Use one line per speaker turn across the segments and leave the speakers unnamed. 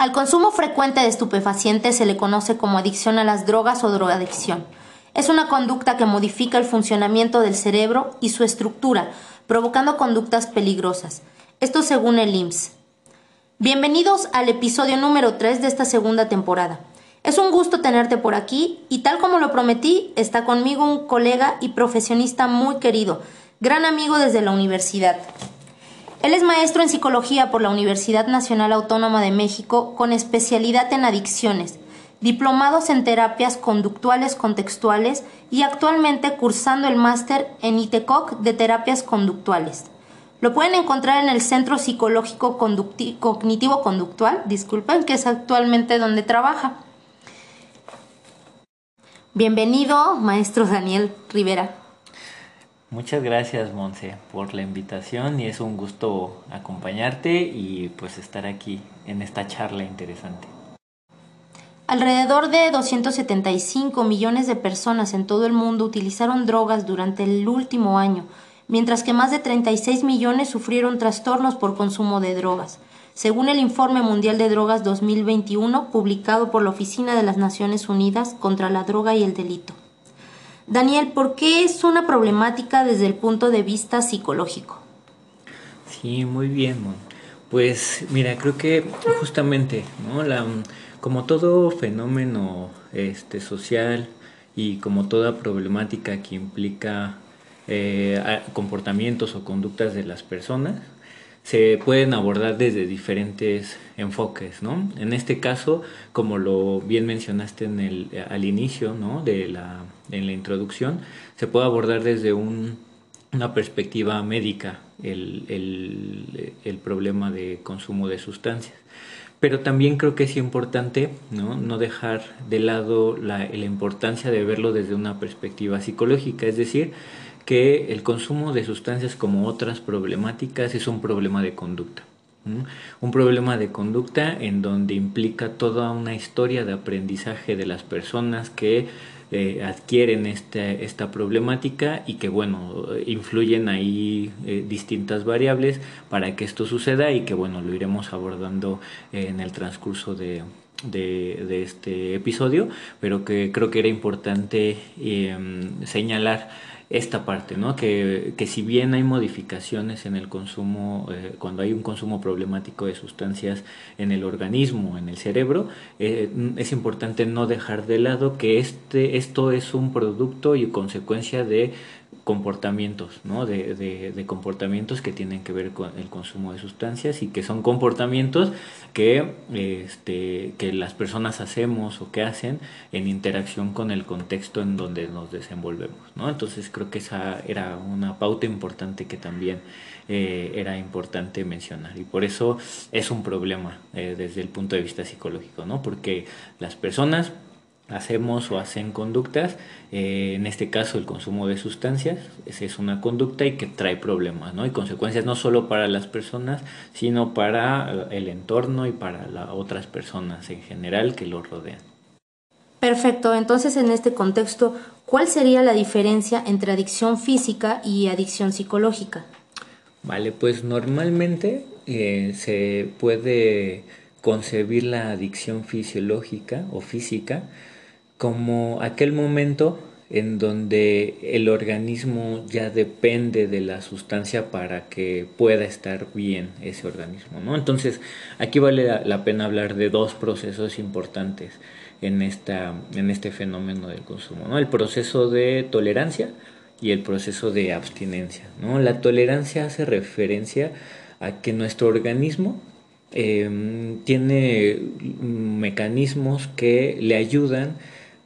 Al consumo frecuente de estupefacientes se le conoce como adicción a las drogas o drogadicción. Es una conducta que modifica el funcionamiento del cerebro y su estructura, provocando conductas peligrosas. Esto según el IMSS. Bienvenidos al episodio número 3 de esta segunda temporada. Es un gusto tenerte por aquí y tal como lo prometí, está conmigo un colega y profesionista muy querido, gran amigo desde la universidad. Él es maestro en psicología por la Universidad Nacional Autónoma de México con especialidad en adicciones, diplomados en terapias conductuales contextuales y actualmente cursando el máster en ITECOC de terapias conductuales. Lo pueden encontrar en el Centro Psicológico Cognitivo Conductual, disculpen, que es actualmente donde trabaja. Bienvenido, maestro Daniel Rivera.
Muchas gracias, Monse, por la invitación y es un gusto acompañarte y pues estar aquí en esta charla interesante.
Alrededor de 275 millones de personas en todo el mundo utilizaron drogas durante el último año, mientras que más de 36 millones sufrieron trastornos por consumo de drogas, según el Informe Mundial de Drogas 2021 publicado por la Oficina de las Naciones Unidas contra la Droga y el Delito. Daniel, ¿por qué es una problemática desde el punto de vista psicológico?
Sí, muy bien. Pues mira, creo que justamente, ¿no? La, como todo fenómeno este, social y como toda problemática que implica eh, comportamientos o conductas de las personas, se pueden abordar desde diferentes enfoques, ¿no? En este caso, como lo bien mencionaste en el, al inicio, ¿no? De la, en la introducción, se puede abordar desde un, una perspectiva médica el, problema de consumo de sustancias. Pero también creo que es importante no, no dejar de lado la, la importancia de verlo desde una perspectiva psicológica, es decir, que el consumo de sustancias como otras problemáticas es un problema de conducta. Un problema de conducta en donde implica toda una historia de aprendizaje de las personas que eh, adquieren este, esta problemática y que bueno influyen ahí eh, distintas variables para que esto suceda y que bueno lo iremos abordando en el transcurso de, de, este episodio. Pero que creo que era importante señalar esta parte, ¿no? Que, que, si bien hay modificaciones en el consumo, eh, cuando hay un consumo problemático de sustancias en el organismo, en el cerebro, eh, es importante no dejar de lado que este, esto es un producto y consecuencia de comportamientos, ¿no? De, de, comportamientos que tienen que ver con el consumo de sustancias y que son comportamientos que, este, que las personas hacemos o que hacen en interacción con el contexto en donde nos desenvolvemos, ¿no? Entonces creo que esa era una pauta importante que también eh, era importante mencionar y por eso es un problema eh, desde el punto de vista psicológico, ¿no? Porque las personas hacemos o hacen conductas, eh, en este caso el consumo de sustancias, esa es una conducta y que trae problemas, ¿no? Y consecuencias no solo para las personas, sino para el entorno y para las otras personas en general que lo rodean.
Perfecto, entonces en este contexto, ¿cuál sería la diferencia entre adicción física y adicción psicológica?
Vale, pues normalmente eh, se puede concebir la adicción fisiológica o física como aquel momento en donde el organismo ya depende de la sustancia para que pueda estar bien ese organismo, ¿no? Entonces, aquí vale la, pena hablar de dos procesos importantes en, esta, en este fenómeno del consumo, ¿no? El proceso de tolerancia y el proceso de abstinencia, ¿no? La tolerancia hace referencia a que nuestro organismo eh, tiene mecanismos que le ayudan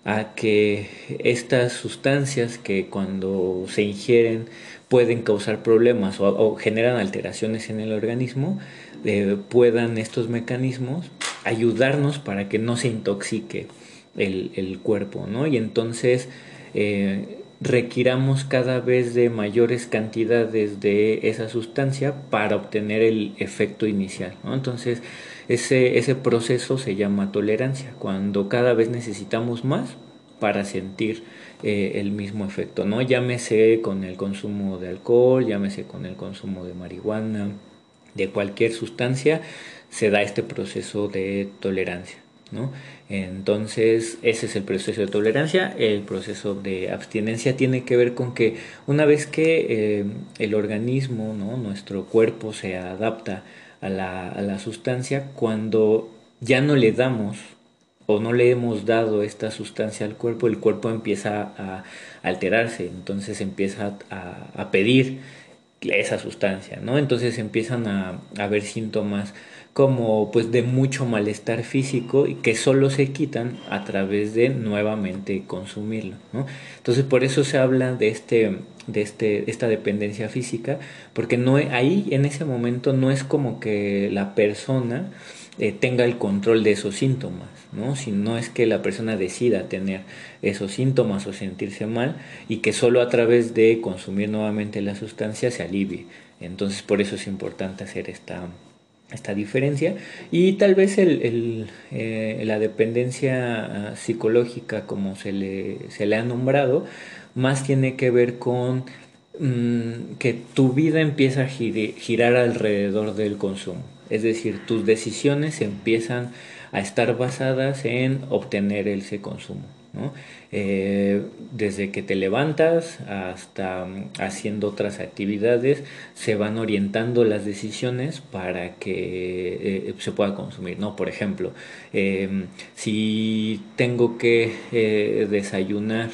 a que estas sustancias que cuando se ingieren pueden causar problemas o, generan alteraciones en el organismo, eh, puedan estos mecanismos ayudarnos para que no se intoxique el, cuerpo, ¿no? Y entonces eh, requiramos cada vez de mayores cantidades de esa sustancia para obtener el efecto inicial. Entonces, ese, ese proceso se llama tolerancia, cuando cada vez necesitamos más para sentir eh, el mismo efecto, ¿no? Llámese con el consumo de alcohol, llámese con el consumo de marihuana, de cualquier sustancia, se da este proceso de tolerancia. ¿No? Entonces, ese es el proceso de tolerancia. El proceso de abstinencia tiene que ver con que una vez que eh, el organismo, ¿no? nuestro cuerpo se adapta a la, a la sustancia, cuando ya no le damos o no le hemos dado esta sustancia al cuerpo, el cuerpo empieza a alterarse, entonces empieza a, a pedir esa sustancia, ¿no? Entonces empiezan a, a haber síntomas como pues de mucho malestar físico y que solo se quitan a través de nuevamente consumirlo, ¿no? Entonces por eso se habla de este de este esta dependencia física porque no ahí en ese momento no es como que la persona eh, tenga el control de esos síntomas, ¿no? Si no es que la persona decida tener esos síntomas o sentirse mal y que solo a través de consumir nuevamente la sustancia se alivie. Entonces por eso es importante hacer esta esta diferencia. Y tal vez el, eh, la dependencia ah, psicológica como se le, se le ha nombrado más tiene que ver con mm, que tu vida empieza a girar alrededor del consumo. Es decir tus decisiones empiezan a estar basadas en obtener ese consumo Eh, desde que te levantas hasta mm, haciendo otras actividades, se van orientando las decisiones para que eh, se pueda consumir, ¿no? Por ejemplo, em, si tengo que eh, desayunar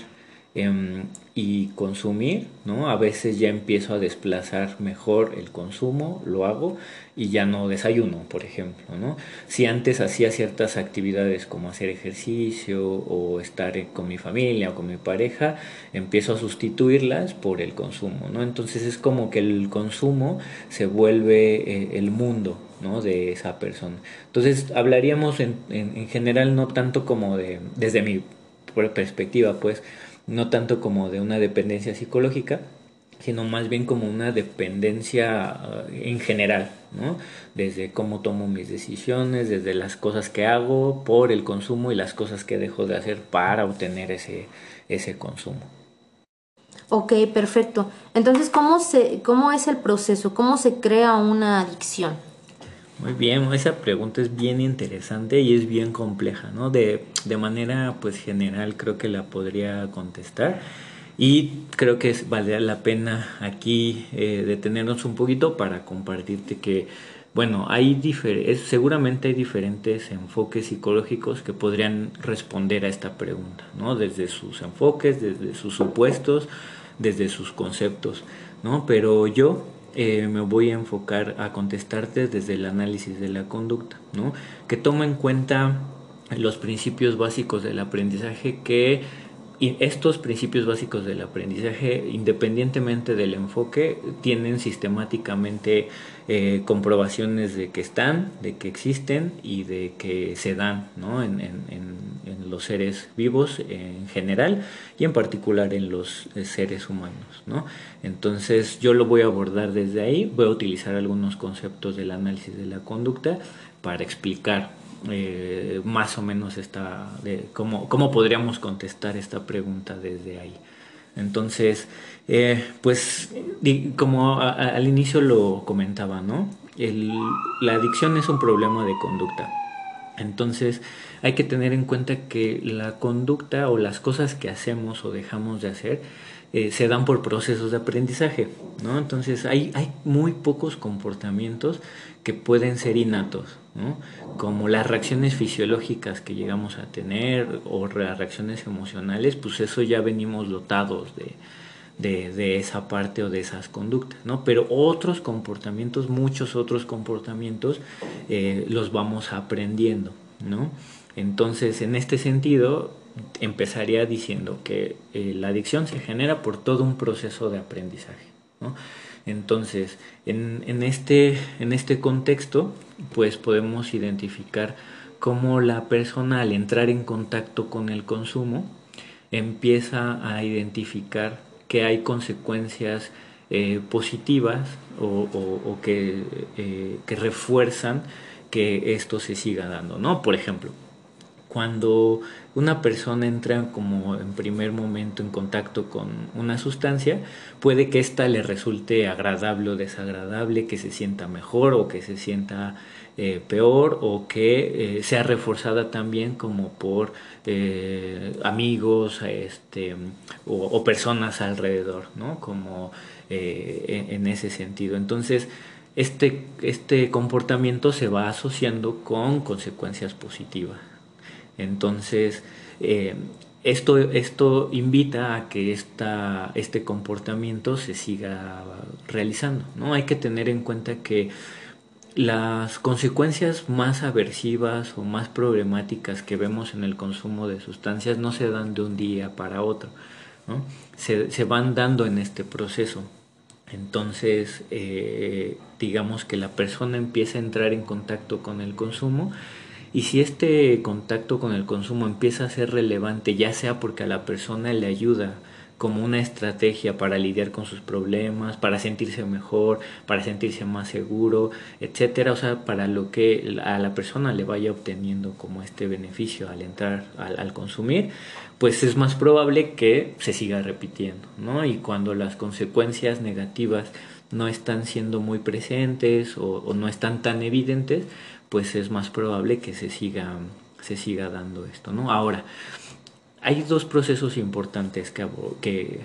em, y consumir, ¿no? A veces ya empiezo a desplazar mejor el consumo, lo hago y ya no desayuno, por ejemplo, ¿no? Si antes hacía ciertas actividades como hacer ejercicio o estar con mi familia o con mi pareja, empiezo a sustituirlas por el consumo, ¿no? Entonces es como que el consumo se vuelve eh, el mundo, ¿no? de esa persona. Entonces hablaríamos en, en, en general no tanto como de, desde mi perspectiva, pues, no tanto como de una dependencia psicológica, sino más bien como una dependencia eh, en general, ¿no? Desde cómo tomo mis decisiones, desde las cosas que hago por el consumo y las cosas que dejo de hacer para obtener ese, ese consumo.
Ok, perfecto. Entonces, ¿cómo, se, ¿cómo es el proceso? ¿Cómo se crea una adicción?
Muy bien, esa pregunta es bien interesante y es bien compleja, ¿no? De, de manera pues general creo que la podría contestar y creo que valdría la pena aquí eh, detenernos un poquito para compartirte que bueno, hay seguramente hay diferentes enfoques psicológicos que podrían responder a esta pregunta, ¿no? Desde sus enfoques, desde sus supuestos, desde sus conceptos, ¿no? Pero yo eh, me voy a enfocar a contestarte desde el análisis de la conducta, ¿no? que toma en cuenta los principios básicos del aprendizaje que estos principios básicos del aprendizaje, independientemente del enfoque, tienen sistemáticamente eh, comprobaciones de que están, de que existen y de que se dan ¿no? en, en, los seres vivos en general y en particular en los seres humanos. ¿no? Entonces yo lo voy a abordar desde ahí, voy a utilizar algunos conceptos del análisis de la conducta para explicar eh, más o menos esta, de cómo, cómo podríamos contestar esta pregunta desde ahí. Entonces, eh, pues como al inicio lo comentaba, ¿no? El, la adicción es un problema de conducta. Entonces hay que tener en cuenta que la conducta o las cosas que hacemos o dejamos de hacer eh, se dan por procesos de aprendizaje, ¿no? Entonces hay, hay muy pocos comportamientos que pueden ser innatos, ¿no? Como las reacciones fisiológicas que llegamos a tener o las reacciones emocionales, pues eso ya venimos dotados de, de, de, esa parte o de esas conductas, ¿no? Pero otros comportamientos, muchos otros comportamientos, eh, los vamos aprendiendo, ¿no? Entonces, en este sentido, empezaría diciendo que eh, la adicción se genera por todo un proceso de aprendizaje. ¿no? Entonces, en, en, este, en este contexto, pues podemos identificar cómo la persona al entrar en contacto con el consumo empieza a identificar que hay consecuencias eh, positivas o que, eh, que refuerzan que esto se siga dando, ¿no? Por ejemplo, cuando una persona entra como en primer momento en contacto con una sustancia, puede que ésta le resulte agradable o desagradable, que se sienta mejor o que se sienta eh, peor o que eh, sea reforzada también como por eh, amigos este, o, personas alrededor, ¿no? Como en, en ese sentido. Entonces, este, este comportamiento se va asociando con consecuencias positivas. Entonces, eh, esto, esto invita a que esta, este comportamiento se siga realizando. ¿no? Hay que tener en cuenta que las consecuencias más aversivas o más problemáticas que vemos en el consumo de sustancias no se dan de un día para otro, ¿no? se, se, van dando en este proceso. Entonces, eh, digamos que la persona empieza a entrar en contacto con el consumo y si este contacto con el consumo empieza a ser relevante, ya sea porque a la persona le ayuda como una estrategia para lidiar con sus problemas, para sentirse mejor, para sentirse más seguro, etcétera, o sea, para lo que a la persona le vaya obteniendo como este beneficio al entrar al, consumir, pues es más probable que se siga repitiendo, ¿no? Y cuando las consecuencias negativas no están siendo muy presentes o, no están tan evidentes, pues es más probable que se siga, se siga dando esto, ¿no? Ahora, hay dos procesos importantes que,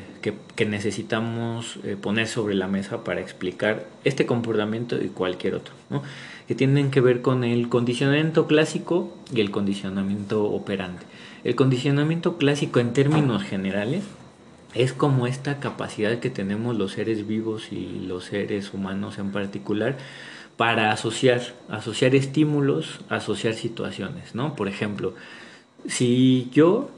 que, necesitamos eh, poner sobre la mesa para explicar este comportamiento y cualquier otro, ¿no? que tienen que ver con el condicionamiento clásico y el condicionamiento operante. El condicionamiento clásico en términos generales es como esta capacidad que tenemos los seres vivos y los seres humanos en particular para asociar, asociar estímulos, asociar situaciones, ¿no? Por ejemplo, si yo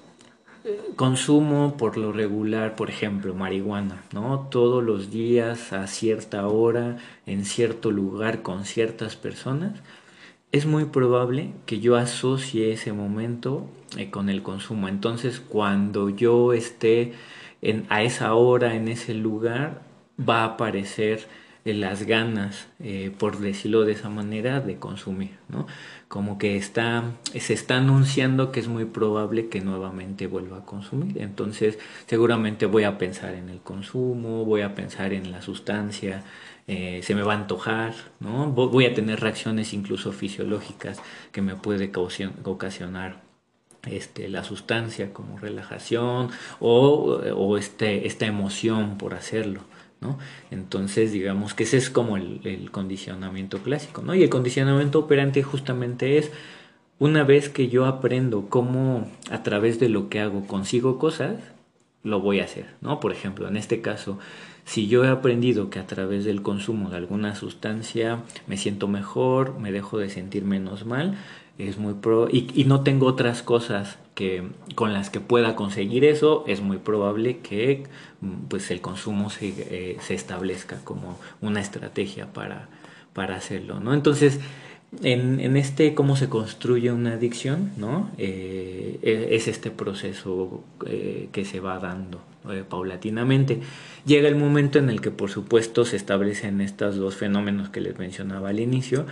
eh, consumo por lo regular, por ejemplo, marihuana, ¿no? Todos los días a cierta hora, en cierto lugar, con ciertas personas, es muy probable que yo asocie ese momento eh, con el consumo. Entonces, cuando yo esté en, a esa hora, en ese lugar, va a aparecer las ganas, eh, por decirlo de esa manera, de consumir, ¿no? Como que está, se está anunciando que es muy probable que nuevamente vuelva a consumir. Entonces, seguramente voy a pensar en el consumo, voy a pensar en la sustancia, eh, se me va a antojar, ¿no? Voy a tener reacciones incluso fisiológicas que me puede ocasionar este, la sustancia como relajación o, o este, esta emoción por hacerlo. Entonces, digamos que ese es como el, condicionamiento clásico, ¿no? Y el condicionamiento operante justamente es una vez que yo aprendo cómo a través de lo que hago consigo cosas, lo voy a hacer, ¿no? Por ejemplo, en este caso, si yo he aprendido que a través del consumo de alguna sustancia me siento mejor, me dejo de sentir menos mal, es muy pro y, y, no tengo otras cosas que con las que pueda conseguir eso es muy probable que mm, pues el consumo se, eh, se establezca como una estrategia para, para hacerlo no entonces en, en, este cómo se construye una adicción no eh, e, es este proceso eh, que se va dando paulatinamente. Llega el momento en el que por supuesto se establecen estos dos fenómenos que les mencionaba al inicio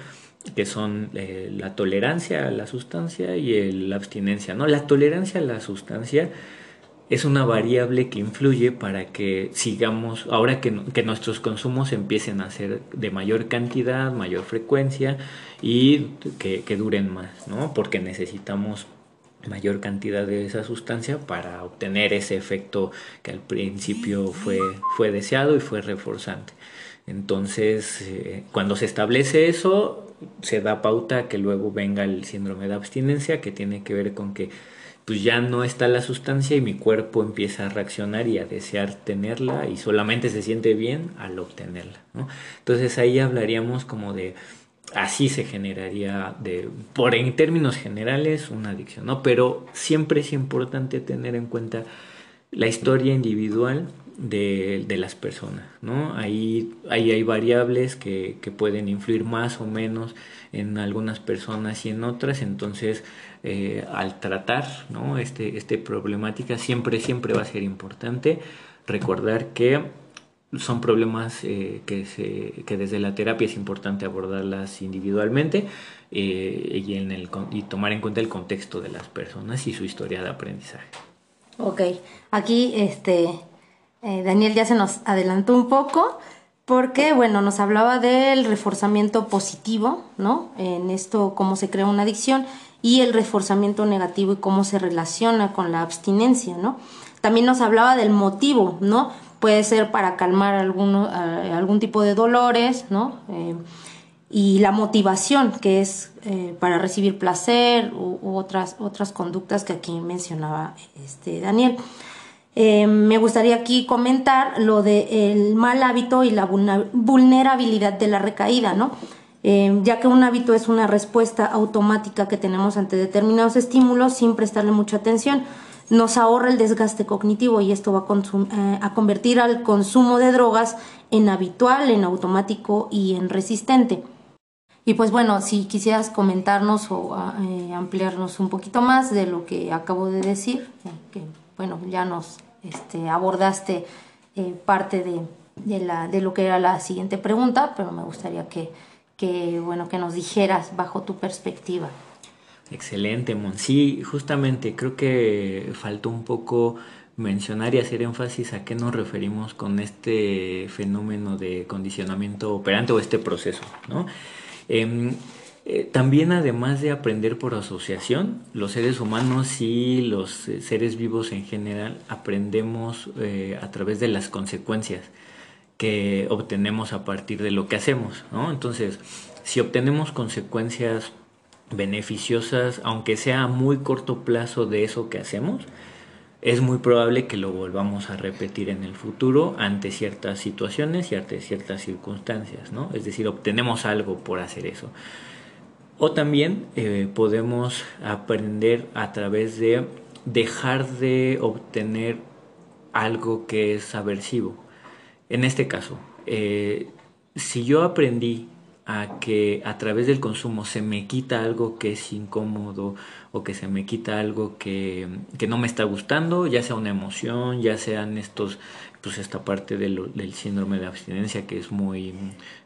que son eh, la tolerancia a la sustancia y la abstinencia. ¿no? La tolerancia a la sustancia es una variable que influye para que sigamos, ahora que, que, nuestros consumos empiecen a ser de mayor cantidad, mayor frecuencia y que, que duren más, ¿no? porque necesitamos mayor cantidad de esa sustancia para obtener ese efecto que al principio fue, fue deseado y fue reforzante. Entonces, eh, cuando se establece eso, se da pauta que luego venga el síndrome de abstinencia, que tiene que ver con que pues ya no está la sustancia y mi cuerpo empieza a reaccionar y a desear tenerla y solamente se siente bien al obtenerla. ¿no? Entonces ahí hablaríamos como de así se generaría de por en términos generales una adicción, ¿no? Pero siempre es importante tener en cuenta la historia individual de, de, las personas, ¿no? Ahí, ahí hay variables que, que, pueden influir más o menos en algunas personas y en otras, entonces eh, al tratar, ¿no? Este, este problemática siempre, siempre va a ser importante recordar que son problemas eh, que, se, que desde la terapia es importante abordarlas individualmente eh, y, en el, y tomar en cuenta el contexto de las personas y su historia de aprendizaje.
Ok, aquí este, eh, Daniel ya se nos adelantó un poco porque, bueno, nos hablaba del reforzamiento positivo, ¿no? En esto, cómo se crea una adicción y el reforzamiento negativo y cómo se relaciona con la abstinencia, ¿no? También nos hablaba del motivo, ¿no? Puede ser para calmar eh, algún tipo de dolores, ¿no? Eh, y la motivación, que es para recibir placer u, otras, otras conductas que aquí mencionaba este Daniel. Me gustaría aquí comentar lo del el mal hábito y la vulnerabilidad de la recaída, ¿no? ya que un hábito es una respuesta automática que tenemos ante determinados estímulos sin prestarle mucha atención nos ahorra el desgaste cognitivo y esto va a, eh, a convertir al consumo de drogas en habitual, en automático y en resistente. Y pues bueno, si quisieras comentarnos o eh, ampliarnos un poquito más de lo que acabo de decir, eh, que bueno, ya nos este, abordaste parte de, de, la, de lo que era la siguiente pregunta, pero me gustaría que, que, bueno, que nos dijeras bajo tu perspectiva.
Excelente, Mon. Sí, justamente creo que faltó un poco mencionar y hacer énfasis a qué nos referimos con este fenómeno de condicionamiento operante o este proceso, ¿no? Em, eh, también además de aprender por asociación, los seres humanos y los eh, seres vivos en general aprendemos eh, a través de las consecuencias que obtenemos a partir de lo que hacemos, ¿no? Entonces, si obtenemos consecuencias beneficiosas, aunque sea a muy corto plazo de eso que hacemos, es muy probable que lo volvamos a repetir en el futuro ante ciertas situaciones y ante ciertas circunstancias, ¿no? Es decir, obtenemos algo por hacer eso. O también eh, podemos aprender a través de dejar de obtener algo que es aversivo. En este caso, eh, si yo aprendí a que a través del consumo se me quita algo que es incómodo o que se me quita algo que, no me está gustando, ya sea una emoción, ya sean estos, pues esta parte del, síndrome de abstinencia que es muy,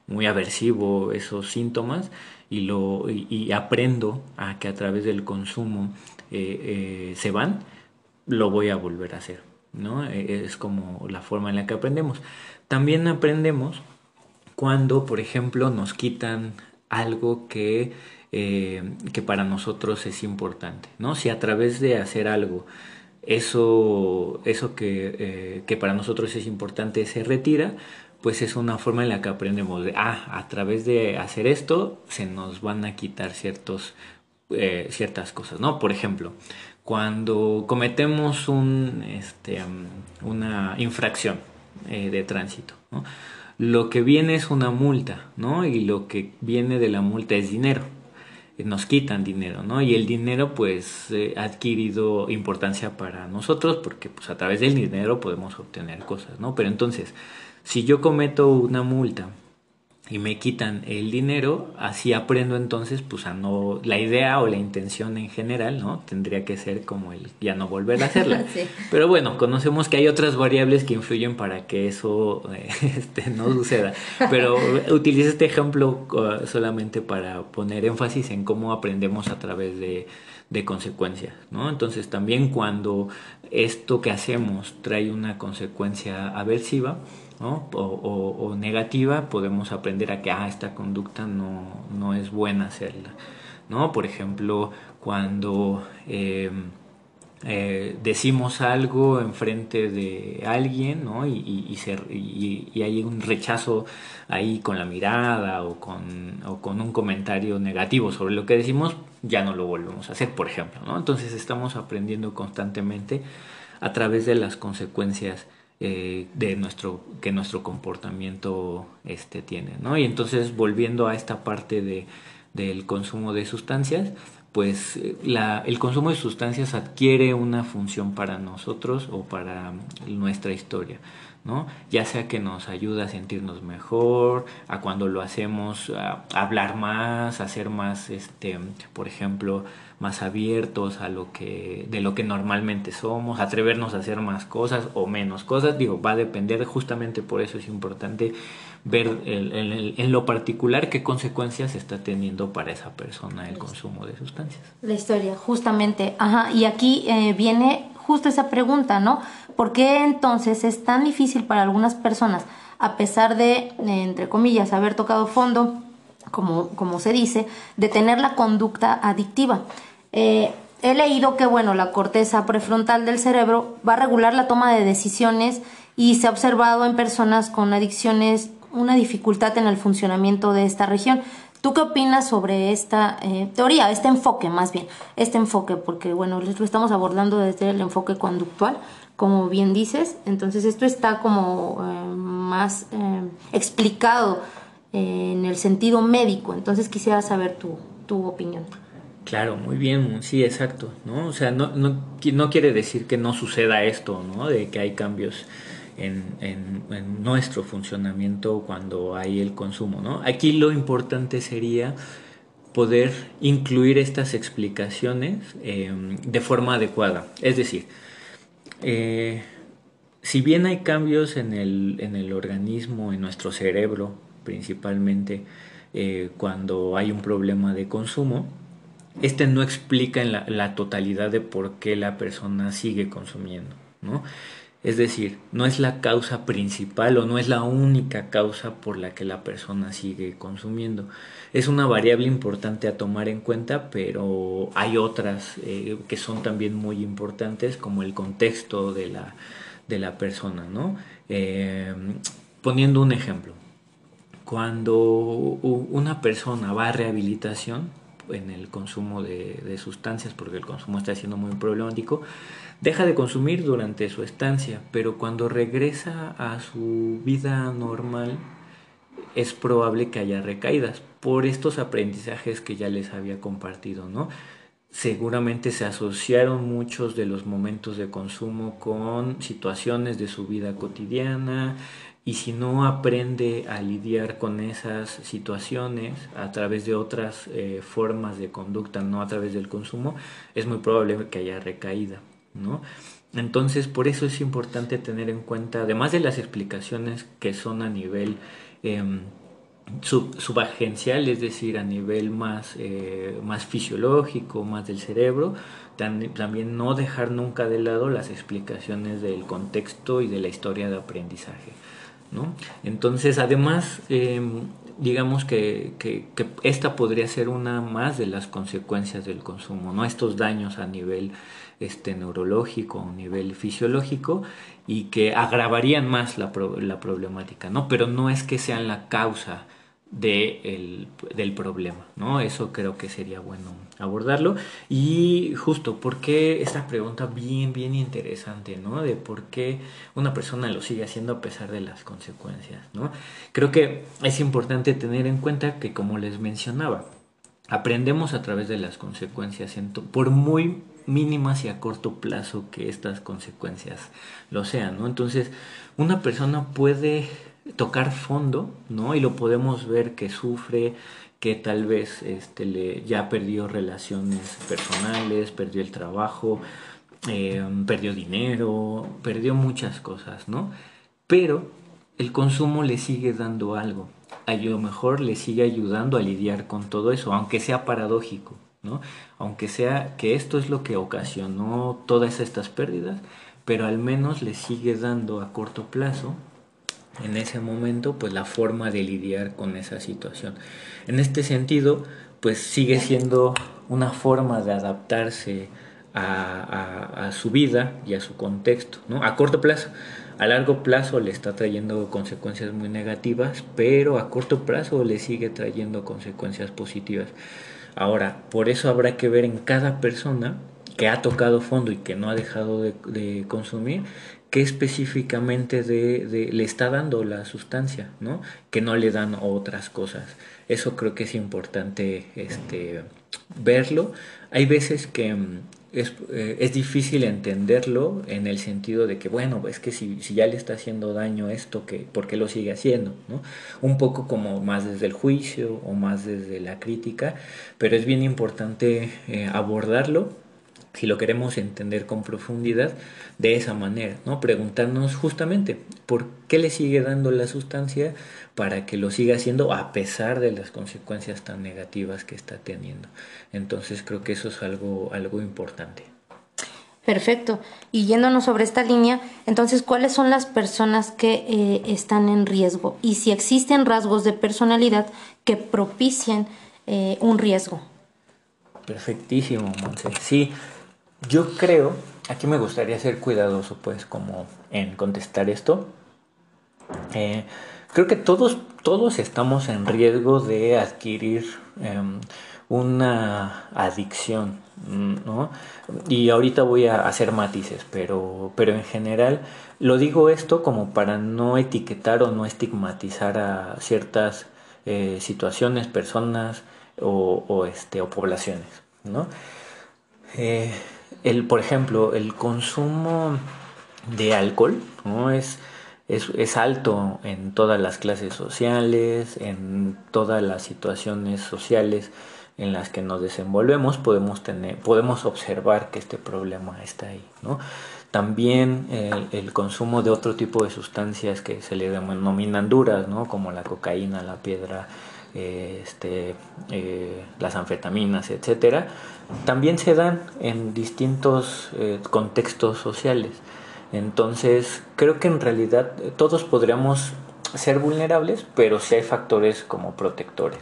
muy aversivo, esos síntomas, y, lo, y, aprendo a que a través del consumo eh, eh, se van, lo voy a volver a hacer. ¿no? E, es como la forma en la que aprendemos. También aprendemos cuando, por ejemplo, nos quitan algo que, eh, que para nosotros es importante, ¿no? Si a través de hacer algo eso, eso que, que para nosotros es importante se retira, pues es una forma en la que aprendemos de, ah, a través de hacer esto se nos van a quitar ciertos, eh, ciertas cosas, ¿no? Por ejemplo, cuando cometemos un, este, una infracción de tránsito, ¿no? lo que viene es una multa, ¿no? Y lo que viene de la multa es dinero. Nos quitan dinero, ¿no? Y el dinero pues eh, ha adquirido importancia para nosotros porque pues a través del dinero podemos obtener cosas, ¿no? Pero entonces, si yo cometo una multa y me quitan el dinero, así aprendo entonces pues a no, la idea o la intención en general, ¿no? Tendría que ser como el ya no volver a hacerla. Pero bueno, conocemos que hay otras variables que influyen para que eso este, no suceda. Pero utilizo este ejemplo uh, solamente para poner énfasis en cómo aprendemos a través de, de consecuencias, ¿no? Entonces también cuando esto que hacemos trae una consecuencia aversiva, o, negativa, podemos aprender a que ah, esta conducta no, no es buena hacerla. ¿no? Por ejemplo, cuando em, eh, decimos algo enfrente de alguien ¿no? y, y, hay un rechazo ahí con la mirada o con, o con un comentario negativo sobre lo que decimos, ya no lo volvemos a hacer, por ejemplo. ¿no? Entonces estamos aprendiendo constantemente a través de las consecuencias eh, de nuestro que nuestro comportamiento este tiene no y entonces volviendo a esta parte de del consumo de sustancias pues eh, la, el consumo de sustancias adquiere una función para nosotros o para nuestra historia. ¿no? Ya sea que nos ayuda a sentirnos mejor, a cuando lo hacemos a hablar más, a ser más, este, por ejemplo, más abiertos a lo que, de lo que normalmente somos, atrevernos a hacer más cosas o menos cosas, digo, va a depender, justamente por eso es importante ver en lo particular qué consecuencias está teniendo para esa persona el consumo de sustancias.
La historia, justamente, ajá, y aquí eh, viene justo esa pregunta, ¿no? ¿Por qué entonces es tan difícil para algunas personas, a pesar de, entre comillas, haber tocado fondo, como, como se dice, de tener la conducta adictiva? Eh, he leído que, bueno, la corteza prefrontal del cerebro va a regular la toma de decisiones y se ha observado en personas con adicciones una dificultad en el funcionamiento de esta región. ¿Tú qué opinas sobre esta eh, teoría, este enfoque más bien? Este enfoque, porque bueno, lo estamos abordando desde el enfoque conductual, como bien dices, entonces esto está como eh, más explicado en el sentido médico, entonces quisiera saber tu, tu opinión.
Claro, muy bien, sí, exacto, ¿no? O sea, no, no, no quiere decir que no suceda esto, ¿no? De que hay cambios en, en, nuestro funcionamiento cuando hay el consumo, ¿no? Aquí lo importante sería poder incluir estas explicaciones em, de forma adecuada. Es decir, eh, si bien hay cambios en el, en el organismo, en nuestro cerebro principalmente, eh, cuando hay un problema de consumo, este no explica en la, totalidad de por qué la persona sigue consumiendo, ¿no? Es decir, no es la causa principal o no es la única causa por la que la persona sigue consumiendo. Es una variable importante a tomar en cuenta, pero hay otras eh, que son también muy importantes, como el contexto de la, de la persona, ¿no? Eh, poniendo un ejemplo, cuando una persona va a rehabilitación, en el consumo de, sustancias, porque el consumo está siendo muy problemático, deja de consumir durante su estancia, pero cuando regresa a su vida normal es probable que haya recaídas por estos aprendizajes que ya les había compartido, ¿no? Seguramente se asociaron muchos de los momentos de consumo con situaciones de su vida cotidiana, y si no aprende a lidiar con esas situaciones a través de otras eh, formas de conducta, no a través del consumo, es muy probable que haya recaída, ¿no? Entonces, por eso es importante tener en cuenta, además de las explicaciones que son a nivel eh, subagencial, es decir, a nivel más, eh, más fisiológico, más del cerebro, también no dejar nunca de lado las explicaciones del contexto y de la historia de aprendizaje. ¿No? Entonces, además, em, digamos que, esta podría ser una más de las consecuencias del consumo, ¿no? Estos daños a nivel este, neurológico, a nivel fisiológico, y que agravarían más la, la problemática, ¿no? Pero no es que sean la causa de del problema, ¿no? Eso creo que sería bueno abordarlo. Y justo, ¿por qué esta pregunta bien, bien interesante, ¿no? De por qué una persona lo sigue haciendo a pesar de las consecuencias, ¿no? Creo que es importante tener en cuenta que, como les mencionaba, aprendemos a través de las consecuencias, por muy mínimas y a corto plazo que estas consecuencias lo sean, ¿no? Entonces, una persona puede tocar fondo, ¿no? Y lo podemos ver que sufre, que tal vez este, le, ya perdió relaciones personales, perdió el trabajo, eh, perdió dinero, perdió muchas cosas, ¿no? Pero el consumo le sigue dando algo. A lo mejor le sigue ayudando a lidiar con todo eso, aunque sea paradójico, ¿no? Aunque sea que esto es lo que ocasionó todas estas pérdidas, pero al menos le sigue dando a corto plazo en ese momento pues la forma de lidiar con esa situación. En este sentido pues sigue siendo una forma de adaptarse a, su vida y a su contexto, ¿no? A corto plazo. A largo plazo le está trayendo consecuencias muy negativas, pero a corto plazo le sigue trayendo consecuencias positivas. Ahora, por eso habrá que ver en cada persona que ha tocado fondo y que no ha dejado de consumir, qué específicamente de, le está dando la sustancia, ¿no? Que no le dan otras cosas. Eso creo que es importante este, verlo. Hay veces que mm, es, eh, es, difícil entenderlo en el sentido de que, bueno, es que si, ya le está haciendo daño esto, que, ¿por qué lo sigue haciendo? Un poco como más desde el juicio o más desde la crítica, pero es bien importante eh, abordarlo si lo queremos entender con profundidad de esa manera, ¿no? Preguntarnos justamente por qué le sigue dando la sustancia para que lo siga haciendo a pesar de las consecuencias tan negativas que está teniendo. Entonces creo que eso es algo, algo importante.
Perfecto. Y yéndonos sobre esta línea, entonces, ¿cuáles son las personas que eh, están en riesgo? Y si existen rasgos de personalidad que propicien eh, un riesgo.
Perfectísimo, Monse. Sí, yo creo, aquí me gustaría ser cuidadoso, pues, como en contestar esto. Eh, creo que todos, todos estamos en riesgo de adquirir em, una adicción, ¿no? Y ahorita voy a hacer matices, pero, pero en general lo digo esto como para no etiquetar o no estigmatizar a ciertas eh, situaciones, personas o, este, o poblaciones, ¿no? Eh, el, por ejemplo, el consumo de alcohol ¿no? es, es, alto en todas las clases sociales, en todas las situaciones sociales en las que nos desenvolvemos, podemos, tener, podemos observar que este problema está ahí. ¿no? También el, consumo de otro tipo de sustancias que se le denominan duras, ¿no? como la cocaína, la piedra, este, eh, las anfetaminas, etcétera, también se dan en distintos eh, contextos sociales. Entonces, creo que en realidad todos podríamos ser vulnerables, pero sí hay factores como protectores.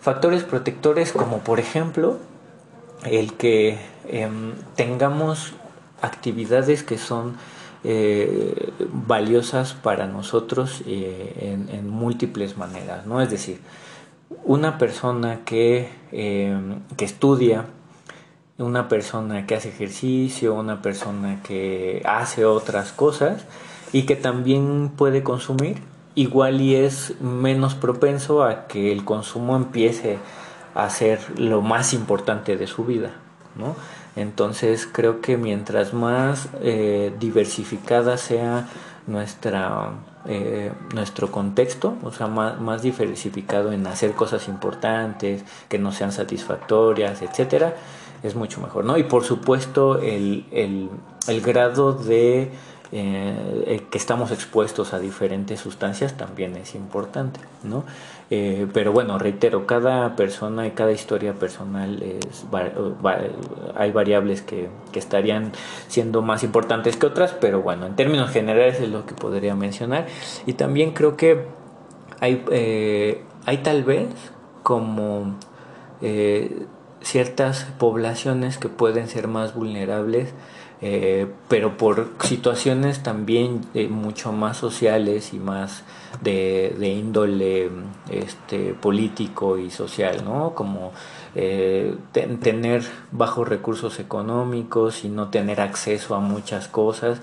Factores protectores como por ejemplo el que em, tengamos actividades que son eh, valiosas para nosotros eh, en, múltiples maneras, ¿no? Es decir, una persona que, eh, que estudia, una persona que hace ejercicio, una persona que hace otras cosas y que también puede consumir, igual y es menos propenso a que el consumo empiece a ser lo más importante de su vida, ¿no? Entonces creo que mientras más eh, diversificada sea nuestra, eh, nuestro contexto, o sea, más, diversificado en hacer cosas importantes, que no sean satisfactorias, etcétera, es mucho mejor, ¿no? Y por supuesto el, el grado de eh, eh, que estamos expuestos a diferentes sustancias también es importante, ¿no? Eh, pero bueno, reitero, cada persona y cada historia personal es, hay variables que, que, estarían siendo más importantes que otras, pero bueno, en términos generales es lo que podría mencionar. Y también creo que hay, hay tal vez como ciertas poblaciones que pueden ser más vulnerables eh, pero por situaciones también eh, mucho más sociales y más de, índole este, político y social, ¿no? Como eh, tener bajos recursos económicos y no tener acceso a muchas cosas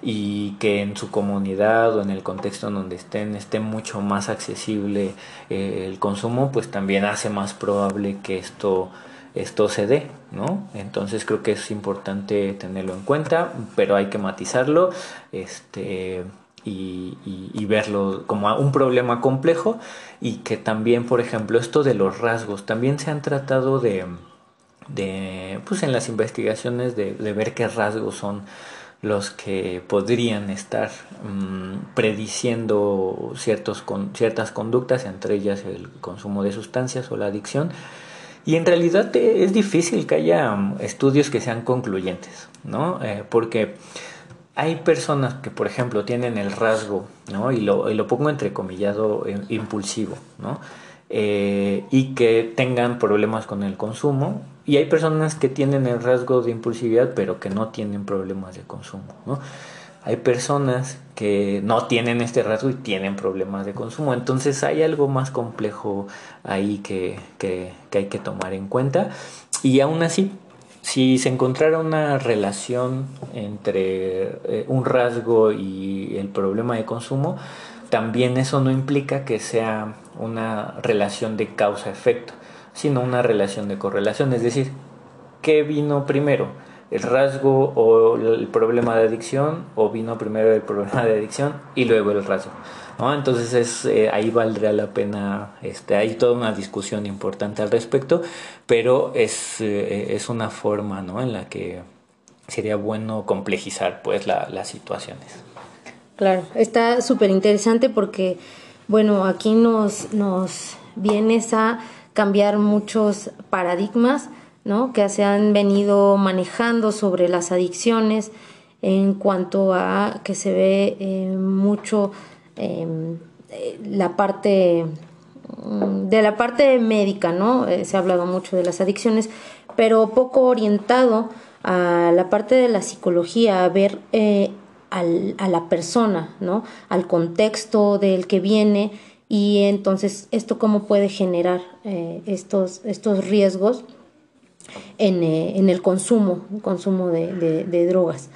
y que en su comunidad o en el contexto en donde estén esté mucho más accesible el consumo, pues también hace más probable que esto esto se dé, ¿no? Entonces creo que es importante tenerlo en cuenta, pero hay que matizarlo este, y, verlo como un problema complejo y que también, por ejemplo, esto de los rasgos, también se han tratado de, de pues en las investigaciones de, ver qué rasgos son los que podrían estar mm, prediciendo ciertos, con, ciertas conductas, entre ellas el consumo de sustancias o la adicción, y en realidad es difícil que haya um, estudios que sean concluyentes, ¿no? Eh, porque hay personas que, por ejemplo, tienen el rasgo, ¿no? Y lo, y lo pongo entrecomillado eh, impulsivo, ¿no? Eh, y que tengan problemas con el consumo. Y hay personas que tienen el rasgo de impulsividad, pero que no tienen problemas de consumo, ¿no? Hay personas que no tienen este rasgo y tienen problemas de consumo. Entonces hay algo más complejo ahí que, hay que tomar en cuenta. Y aún así, si se encontrara una relación entre eh, un rasgo y el problema de consumo, también eso no implica que sea una relación de causa-efecto, sino una relación de correlación. Es decir, ¿qué vino primero? ¿El rasgo o el problema de adicción? ¿O vino primero el problema de adicción y luego el rasgo? Entonces es, eh, ahí valdría la pena, este, hay toda una discusión importante al respecto, pero es, eh, es una forma ¿no? en la que sería bueno complejizar pues la, las situaciones.
Claro, está súper interesante porque, bueno, aquí nos, nos vienes a cambiar muchos paradigmas ¿no? que se han venido manejando sobre las adicciones en cuanto a que se ve eh, mucho Em, eh, la parte mm, de la parte médica, ¿no? Eh, se ha hablado mucho de las adicciones, pero poco orientado a la parte de la psicología, a ver eh, a la persona, ¿no? Al contexto del que viene y entonces esto cómo puede generar estos, estos riesgos en, el consumo, consumo de drogas.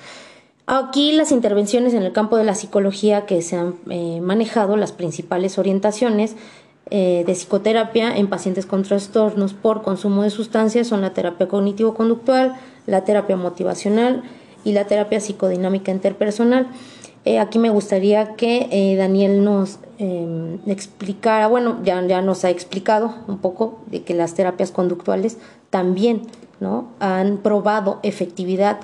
Aquí las intervenciones en el campo de la psicología que se han eh, manejado, las principales orientaciones eh, de psicoterapia en pacientes con trastornos por consumo de sustancias son la terapia cognitivo-conductual, la terapia motivacional y la terapia psicodinámica interpersonal. Eh, aquí me gustaría que Daniel nos em, explicara, bueno, ya, ya nos ha explicado un poco de que las terapias conductuales también ¿no? han probado efectividad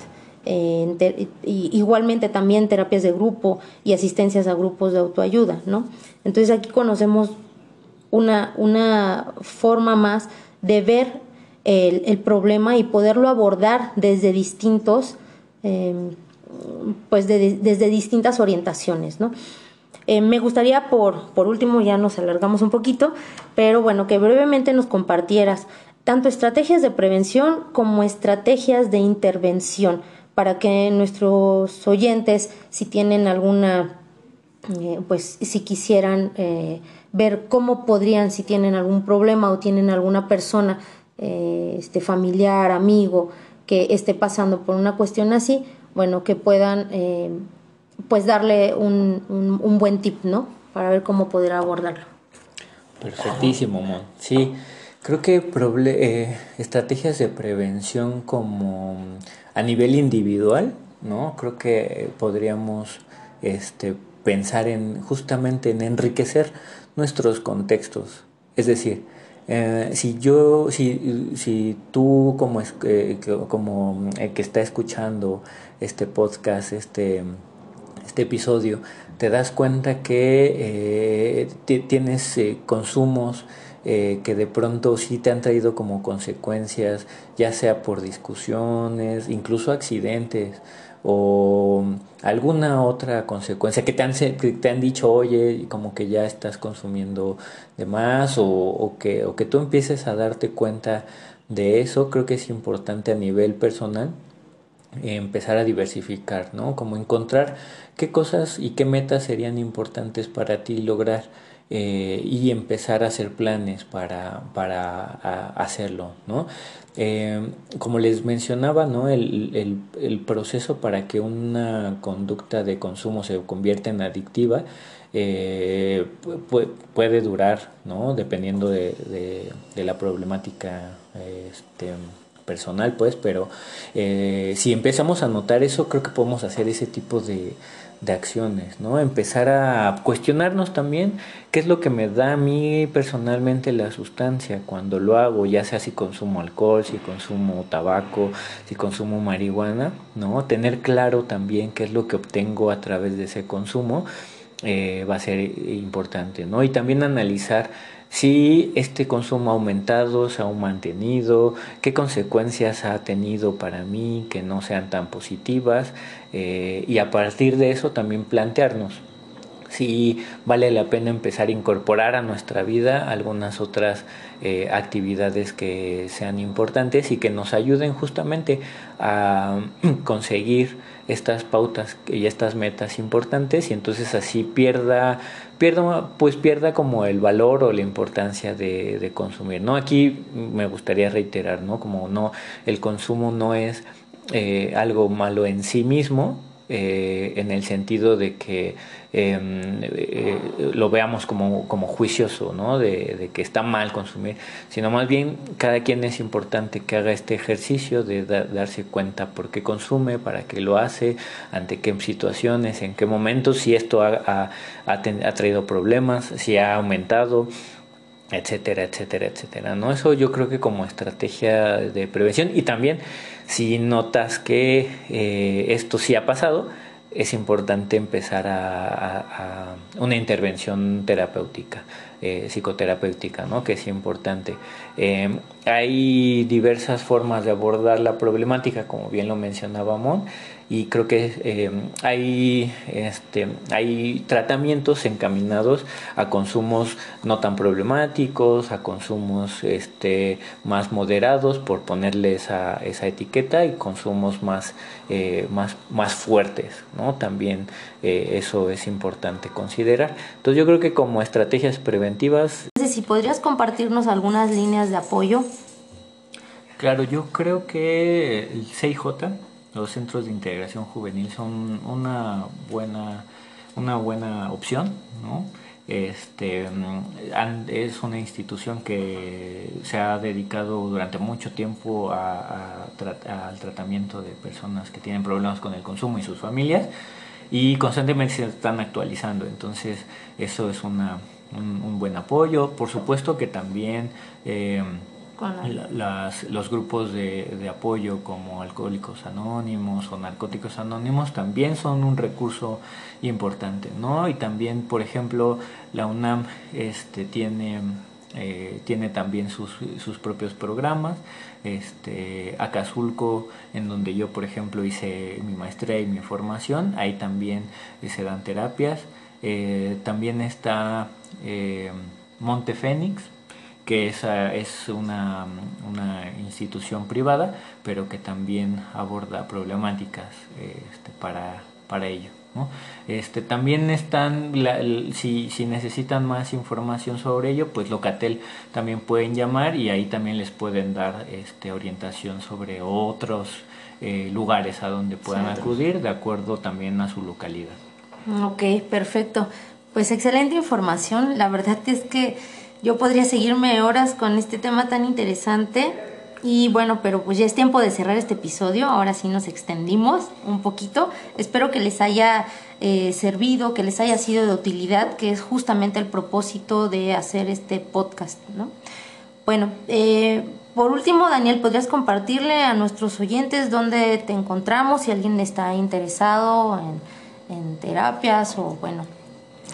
igualmente también terapias de grupo y asistencias a grupos de autoayuda, ¿no? Entonces aquí conocemos una, una forma más de ver el, problema y poderlo abordar desde distintos, pues desde distintas orientaciones, ¿no? Eh, me gustaría, por, por último, ya nos alargamos un poquito, pero bueno, que brevemente nos compartieras tanto estrategias de prevención como estrategias de intervención para que nuestros oyentes, si tienen alguna, eh, pues si quisieran eh, ver cómo podrían, si tienen algún problema o tienen alguna persona, este familiar, amigo, que esté pasando por una cuestión así, bueno, que puedan pues darle un, un, buen tip, ¿no? Para ver cómo poder abordarlo.
Perfectísimo, Mon. Sí, creo que estrategias de prevención como a nivel individual, ¿no? Creo que podríamos este, pensar en justamente en enriquecer nuestros contextos. Es decir, eh, si yo, si, si tú como, eh, como eh, que está escuchando este podcast, este, este episodio, te das cuenta que tienes consumos eh, que de pronto sí te han traído como consecuencias, ya sea por discusiones, incluso accidentes o alguna otra consecuencia que te han, te han dicho, oye, como que ya estás consumiendo de más o, que, o que tú empieces a darte cuenta de eso, creo que es importante a nivel personal empezar a diversificar, ¿no? Como encontrar qué cosas y qué metas serían importantes para ti lograr eh, y empezar a hacer planes para, para hacerlo, ¿no? Eh, como les mencionaba, ¿no? El, el, proceso para que una conducta de consumo se convierta en adictiva eh, puede, durar, ¿no? Dependiendo de, de, la problemática este, personal, pues, pero si empezamos a notar eso, creo que podemos hacer ese tipo de, de acciones, ¿no? Empezar a cuestionarnos también qué es lo que me da a mí personalmente la sustancia cuando lo hago, ya sea si consumo alcohol, si consumo tabaco, si consumo marihuana, ¿no? Tener claro también qué es lo que obtengo a través de ese consumo eh, va a ser importante, ¿no? Y también analizar si este consumo ha aumentado, se ha mantenido, qué consecuencias ha tenido para mí que no sean tan positivas eh, y a partir de eso también plantearnos si vale la pena empezar a incorporar a nuestra vida algunas otras eh, actividades que sean importantes y que nos ayuden justamente a conseguir estas pautas y estas metas importantes y entonces así pierda pierda, pues pierda como el valor o la importancia de, de consumir, ¿no? Aquí me gustaría reiterar, ¿no? Como no, el consumo no es eh, algo malo en sí mismo, eh, en el sentido de que em, eh, lo veamos como, como juicioso, ¿no? De, que está mal consumir, sino más bien cada quien es importante que haga este ejercicio de darse cuenta por qué consume, para qué lo hace, ante qué situaciones, en qué momentos, si esto ha traído problemas, si ha aumentado etcétera, etcétera, etcétera. ¿no? Eso yo creo que como estrategia de prevención y también si notas que eh, esto sí ha pasado, es importante empezar a, una intervención terapéutica, eh, psicoterapéutica, ¿no? que es importante. Eh, hay diversas formas de abordar la problemática, como bien lo mencionaba Mon, y creo que eh, hay, este, hay tratamientos encaminados a consumos no tan problemáticos, a consumos este, más moderados, por ponerle esa, esa etiqueta, y consumos más, eh, más, más fuertes. ¿no? También eh, eso es importante considerar. Entonces yo creo que como estrategias preventivas...
Si podrías compartirnos algunas líneas de apoyo.
Claro, yo creo que el CIJ los centros de integración juvenil son una buena, una buena opción, ¿no? Este, es una institución que se ha dedicado durante mucho tiempo a, al tratamiento de personas que tienen problemas con el consumo y sus familias y constantemente se están actualizando. Entonces, eso es una, un, buen apoyo. Por supuesto que también... Eh, las, los grupos de, de, apoyo como Alcohólicos Anónimos o Narcóticos Anónimos también son un recurso importante, ¿no? Y también, por ejemplo, la UNAM este, tiene, eh, tiene también sus, sus, propios programas. Este, Acazulco, en donde yo, por ejemplo, hice mi maestría y mi formación, ahí también se dan terapias. Eh, también está eh, Monte Fénix, que esa es una, una, institución privada, pero que también aborda problemáticas este, para, para ello. ¿no? Este, también están, si, si, necesitan más información sobre ello, pues Locatel también pueden llamar y ahí también les pueden dar este, orientación sobre otros eh, lugares a donde puedan acudir, de acuerdo también a su localidad.
Ok, perfecto. Pues excelente información. La verdad es que yo podría seguirme horas con este tema tan interesante. Y bueno, pero pues ya es tiempo de cerrar este episodio. Ahora sí nos extendimos un poquito. Espero que les haya eh, servido, que les haya sido de utilidad, que es justamente el propósito de hacer este podcast, ¿no? Bueno, eh, por último, Daniel, ¿podrías compartirle a nuestros oyentes dónde te encontramos si alguien está interesado en, en terapias o, bueno,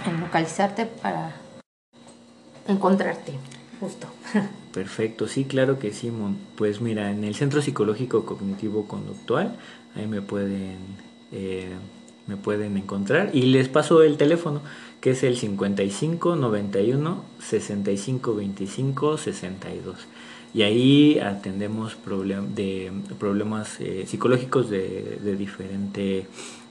en localizarte para encontrarte, justo.
Perfecto, sí, claro que sí, Pues mira, en el Centro Psicológico Cognitivo Conductual, ahí me pueden, eh, me pueden encontrar. Y les paso el teléfono, que es el 55 91 65 25 62. Y ahí atendemos problem de problemas eh, psicológicos de, de diferente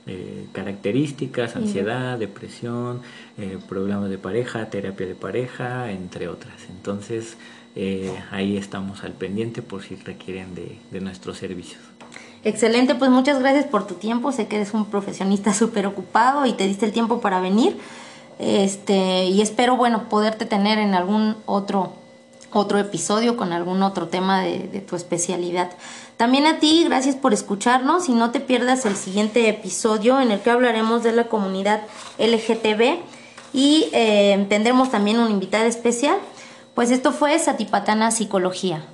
eh, características, ansiedad, depresión, eh, problemas de pareja, terapia de pareja, entre otras. Entonces, eh, ahí estamos al pendiente por si requieren de, de nuestros servicios.
Excelente, pues muchas gracias por tu tiempo. Sé que eres un profesionista súper ocupado y te diste el tiempo para venir. Este, y espero, bueno, poderte tener en algún otro, otro episodio con algún otro tema de, de tu especialidad. También a ti, gracias por escucharnos y no te pierdas el siguiente episodio en el que hablaremos de la comunidad LGTB y eh, tendremos también una invitada especial. Pues esto fue Satipatana Psicología.